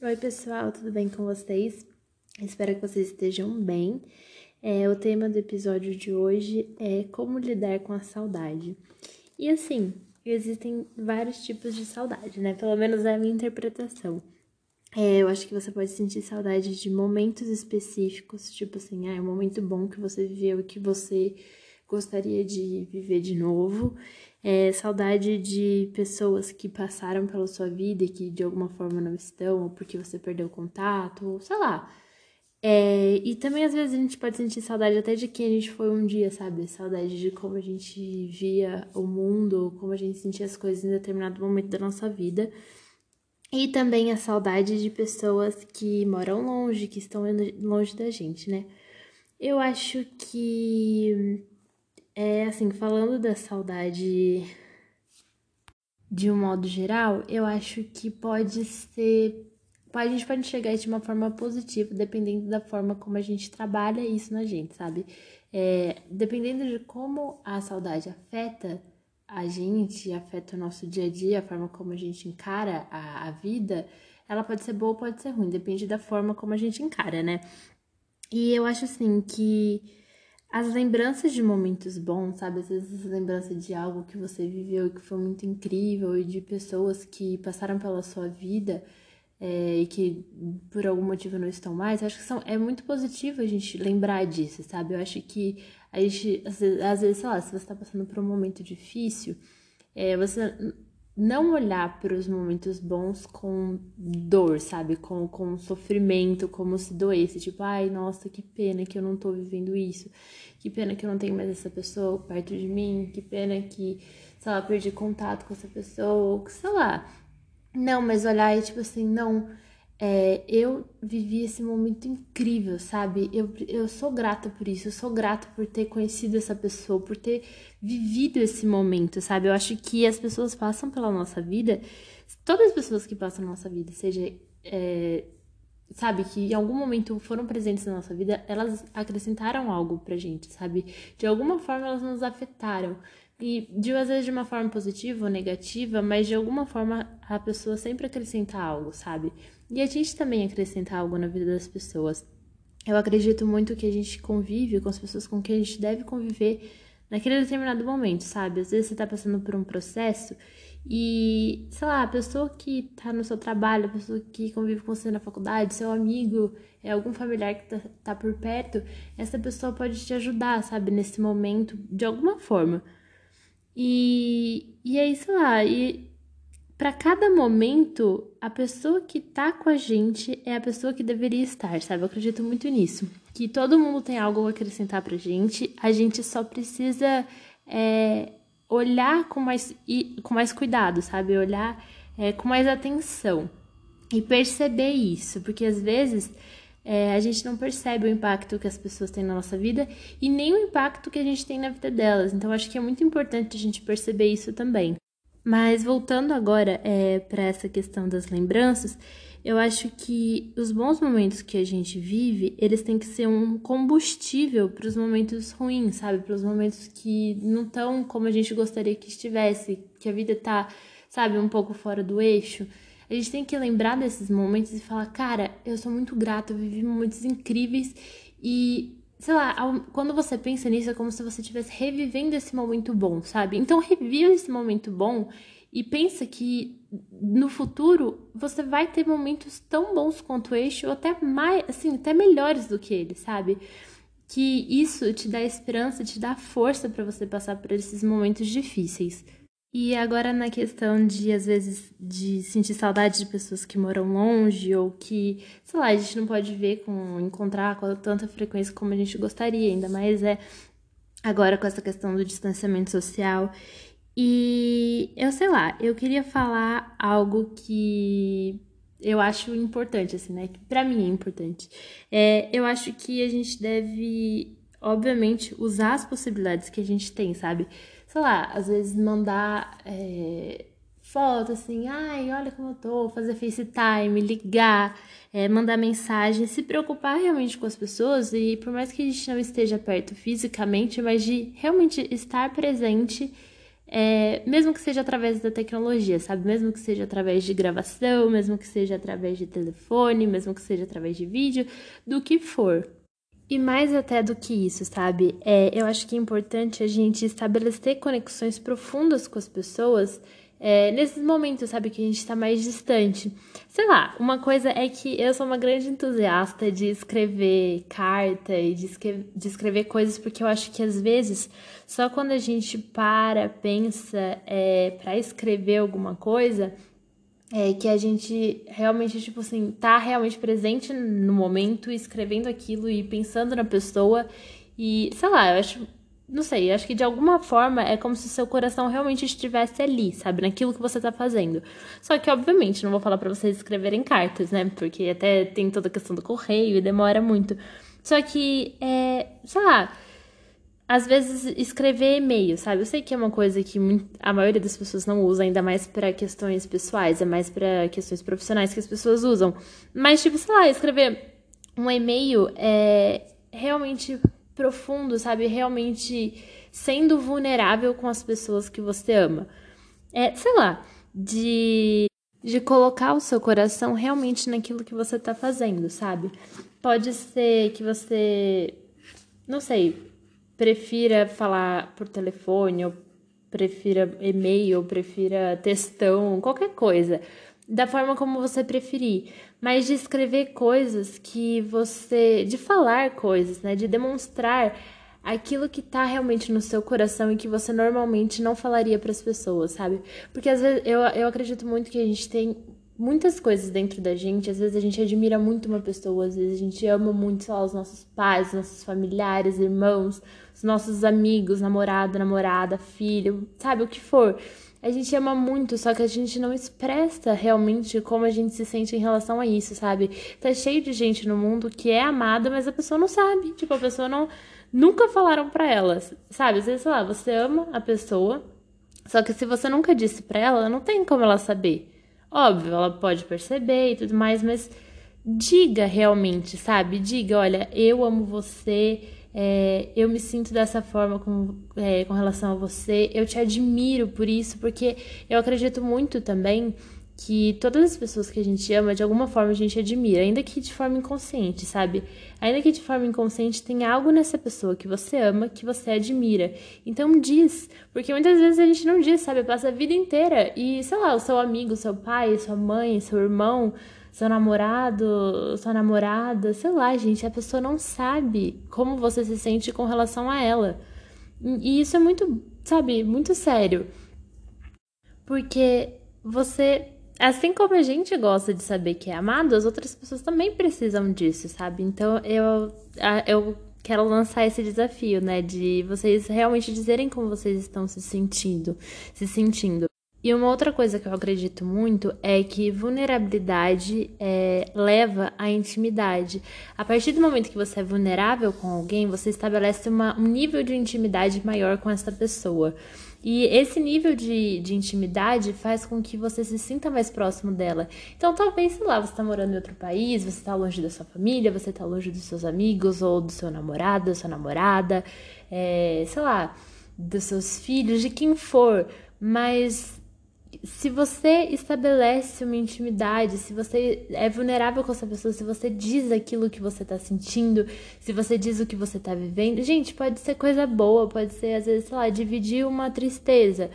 Oi, pessoal, tudo bem com vocês? Espero que vocês estejam bem. É, o tema do episódio de hoje é como lidar com a saudade. E assim, existem vários tipos de saudade, né? Pelo menos é a minha interpretação. É, eu acho que você pode sentir saudade de momentos específicos, tipo assim, ah, é um momento bom que você viveu e que você gostaria de viver de novo. É, saudade de pessoas que passaram pela sua vida e que de alguma forma não estão, ou porque você perdeu contato, ou sei lá. É, e também às vezes a gente pode sentir saudade até de quem a gente foi um dia, sabe? Saudade de como a gente via o mundo, como a gente sentia as coisas em determinado momento da nossa vida. E também a saudade de pessoas que moram longe, que estão longe da gente, né? Eu acho que é assim, falando da saudade de um modo geral, eu acho que pode ser. A gente pode enxergar isso de uma forma positiva, dependendo da forma como a gente trabalha isso na gente, sabe? É, dependendo de como a saudade afeta a gente, afeta o nosso dia a dia, a forma como a gente encara a, a vida, ela pode ser boa ou pode ser ruim, depende da forma como a gente encara, né? E eu acho assim que as lembranças de momentos bons, sabe? Às vezes lembrança de algo que você viveu e que foi muito incrível e de pessoas que passaram pela sua vida é, e que por algum motivo não estão mais, acho que são, é muito positivo a gente lembrar disso, sabe? Eu acho que a gente, às vezes, às vezes sei lá, se você está passando por um momento difícil, é, você não olhar para os momentos bons com dor, sabe? Com, com sofrimento, como se doesse. Tipo, ai, nossa, que pena que eu não tô vivendo isso. Que pena que eu não tenho mais essa pessoa perto de mim. Que pena que, sei lá, perdi contato com essa pessoa. Ou, sei lá. Não, mas olhar e tipo assim, não é, eu vivi esse momento incrível, sabe? Eu, eu sou grata por isso, eu sou grata por ter conhecido essa pessoa, por ter vivido esse momento, sabe? Eu acho que as pessoas passam pela nossa vida, todas as pessoas que passam na nossa vida, seja, é, sabe, que em algum momento foram presentes na nossa vida, elas acrescentaram algo pra gente, sabe? De alguma forma elas nos afetaram. E de às vezes de uma forma positiva ou negativa, mas de alguma forma a pessoa sempre acrescenta algo, sabe? E a gente também acrescenta algo na vida das pessoas. Eu acredito muito que a gente convive com as pessoas com quem a gente deve conviver naquele determinado momento, sabe? Às vezes você tá passando por um processo e, sei lá, a pessoa que tá no seu trabalho, a pessoa que convive com você na faculdade, seu amigo, é algum familiar que tá, tá por perto, essa pessoa pode te ajudar, sabe? Nesse momento, de alguma forma. E, e aí, sei lá, e para cada momento, a pessoa que tá com a gente é a pessoa que deveria estar, sabe? Eu acredito muito nisso. Que todo mundo tem algo a acrescentar pra gente, a gente só precisa é, olhar com mais, com mais cuidado, sabe? Olhar é, com mais atenção e perceber isso, porque às vezes é, a gente não percebe o impacto que as pessoas têm na nossa vida e nem o impacto que a gente tem na vida delas. Então, acho que é muito importante a gente perceber isso também. Mas voltando agora é, para essa questão das lembranças, eu acho que os bons momentos que a gente vive, eles têm que ser um combustível para os momentos ruins, sabe? Para os momentos que não estão como a gente gostaria que estivesse, que a vida tá, sabe, um pouco fora do eixo. A gente tem que lembrar desses momentos e falar, cara, eu sou muito grata, eu vivi momentos incríveis e, sei lá, quando você pensa nisso é como se você estivesse revivendo esse momento bom, sabe? Então reviva esse momento bom e pensa que no futuro você vai ter momentos tão bons quanto este ou até mais, assim, até melhores do que ele, sabe? Que isso te dá esperança, te dá força para você passar por esses momentos difíceis. E agora na questão de, às vezes, de sentir saudade de pessoas que moram longe ou que, sei lá, a gente não pode ver com encontrar com tanta frequência como a gente gostaria, ainda mais é agora com essa questão do distanciamento social. E eu sei lá, eu queria falar algo que eu acho importante, assim, né? Que pra mim é importante. É, eu acho que a gente deve, obviamente, usar as possibilidades que a gente tem, sabe? Sei lá, às vezes mandar é, foto assim, ai, olha como eu tô, fazer FaceTime, ligar, é, mandar mensagem, se preocupar realmente com as pessoas e por mais que a gente não esteja perto fisicamente, mas de realmente estar presente é, mesmo que seja através da tecnologia, sabe? Mesmo que seja através de gravação, mesmo que seja através de telefone, mesmo que seja através de vídeo, do que for. E mais até do que isso, sabe? É, eu acho que é importante a gente estabelecer conexões profundas com as pessoas é, nesses momentos, sabe, que a gente está mais distante. Sei lá, uma coisa é que eu sou uma grande entusiasta de escrever carta e de, escrever, de escrever coisas, porque eu acho que às vezes só quando a gente para, pensa é, para escrever alguma coisa, é que a gente realmente, tipo assim, tá realmente presente no momento, escrevendo aquilo e pensando na pessoa. E, sei lá, eu acho não sei, acho que de alguma forma é como se seu coração realmente estivesse ali, sabe? Naquilo que você tá fazendo. Só que, obviamente, não vou falar para vocês escreverem cartas, né? Porque até tem toda a questão do correio e demora muito. Só que, é, sei lá, às vezes escrever e-mail, sabe? Eu sei que é uma coisa que a maioria das pessoas não usa, ainda mais para questões pessoais, é mais para questões profissionais que as pessoas usam. Mas, tipo, sei lá, escrever um e-mail é realmente profundo, sabe? Realmente sendo vulnerável com as pessoas que você ama. É, sei lá, de, de colocar o seu coração realmente naquilo que você tá fazendo, sabe? Pode ser que você, não sei, prefira falar por telefone, ou prefira e-mail, ou prefira textão, qualquer coisa da forma como você preferir, mas de escrever coisas que você, de falar coisas, né, de demonstrar aquilo que tá realmente no seu coração e que você normalmente não falaria para as pessoas, sabe? Porque às vezes eu, eu acredito muito que a gente tem muitas coisas dentro da gente, às vezes a gente admira muito uma pessoa, às vezes a gente ama muito, lá, os nossos pais, os nossos familiares, irmãos, os nossos amigos, namorado, namorada, filho, sabe, o que for. A gente ama muito, só que a gente não expressa realmente como a gente se sente em relação a isso, sabe? Tá cheio de gente no mundo que é amada, mas a pessoa não sabe. Tipo, a pessoa não. Nunca falaram pra ela, sabe? Às vezes, sei lá, você ama a pessoa, só que se você nunca disse pra ela, não tem como ela saber. Óbvio, ela pode perceber e tudo mais, mas diga realmente, sabe? Diga, olha, eu amo você é, eu me sinto dessa forma com, é, com relação a você, eu te admiro por isso, porque eu acredito muito também que todas as pessoas que a gente ama, de alguma forma a gente admira, ainda que de forma inconsciente, sabe? Ainda que de forma inconsciente tem algo nessa pessoa que você ama, que você admira. Então diz, porque muitas vezes a gente não diz, sabe? Passa a vida inteira e, sei lá, o seu amigo, seu pai, sua mãe, seu irmão, seu namorado, sua namorada, sei lá, gente, a pessoa não sabe como você se sente com relação a ela. E isso é muito, sabe, muito sério. Porque você, assim como a gente gosta de saber que é amado, as outras pessoas também precisam disso, sabe? Então eu, eu quero lançar esse desafio, né, de vocês realmente dizerem como vocês estão se sentindo, se sentindo. E uma outra coisa que eu acredito muito é que vulnerabilidade é, leva à intimidade. A partir do momento que você é vulnerável com alguém, você estabelece uma, um nível de intimidade maior com essa pessoa. E esse nível de, de intimidade faz com que você se sinta mais próximo dela. Então, talvez, sei lá, você está morando em outro país, você está longe da sua família, você está longe dos seus amigos, ou do seu namorado, da sua namorada, é, sei lá, dos seus filhos, de quem for. Mas se você estabelece uma intimidade, se você é vulnerável com essa pessoa, se você diz aquilo que você tá sentindo, se você diz o que você tá vivendo, gente, pode ser coisa boa, pode ser, às vezes, sei lá, dividir uma tristeza,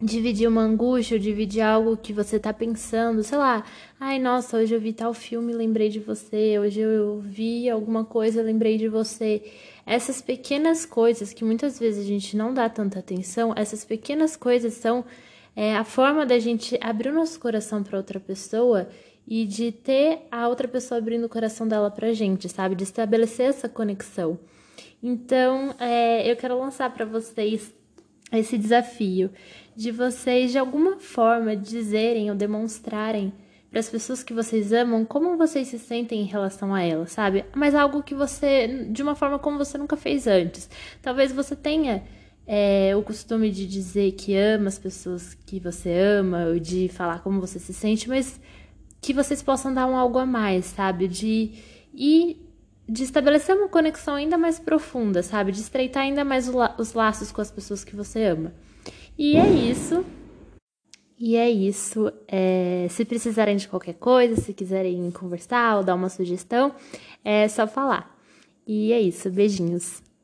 dividir uma angústia, dividir algo que você tá pensando, sei lá, ai, nossa, hoje eu vi tal filme, lembrei de você, hoje eu vi alguma coisa, lembrei de você. Essas pequenas coisas que muitas vezes a gente não dá tanta atenção, essas pequenas coisas são é a forma da gente abrir o nosso coração para outra pessoa e de ter a outra pessoa abrindo o coração dela pra gente, sabe? De estabelecer essa conexão. Então, é, eu quero lançar para vocês esse desafio de vocês, de alguma forma, dizerem ou demonstrarem para as pessoas que vocês amam como vocês se sentem em relação a elas, sabe? Mas algo que você, de uma forma como você nunca fez antes. Talvez você tenha é, o costume de dizer que ama as pessoas que você ama, ou de falar como você se sente, mas que vocês possam dar um algo a mais, sabe? De e de estabelecer uma conexão ainda mais profunda, sabe? De estreitar ainda mais os laços com as pessoas que você ama. E é isso. E é isso. É, se precisarem de qualquer coisa, se quiserem conversar ou dar uma sugestão, é só falar. E é isso. Beijinhos.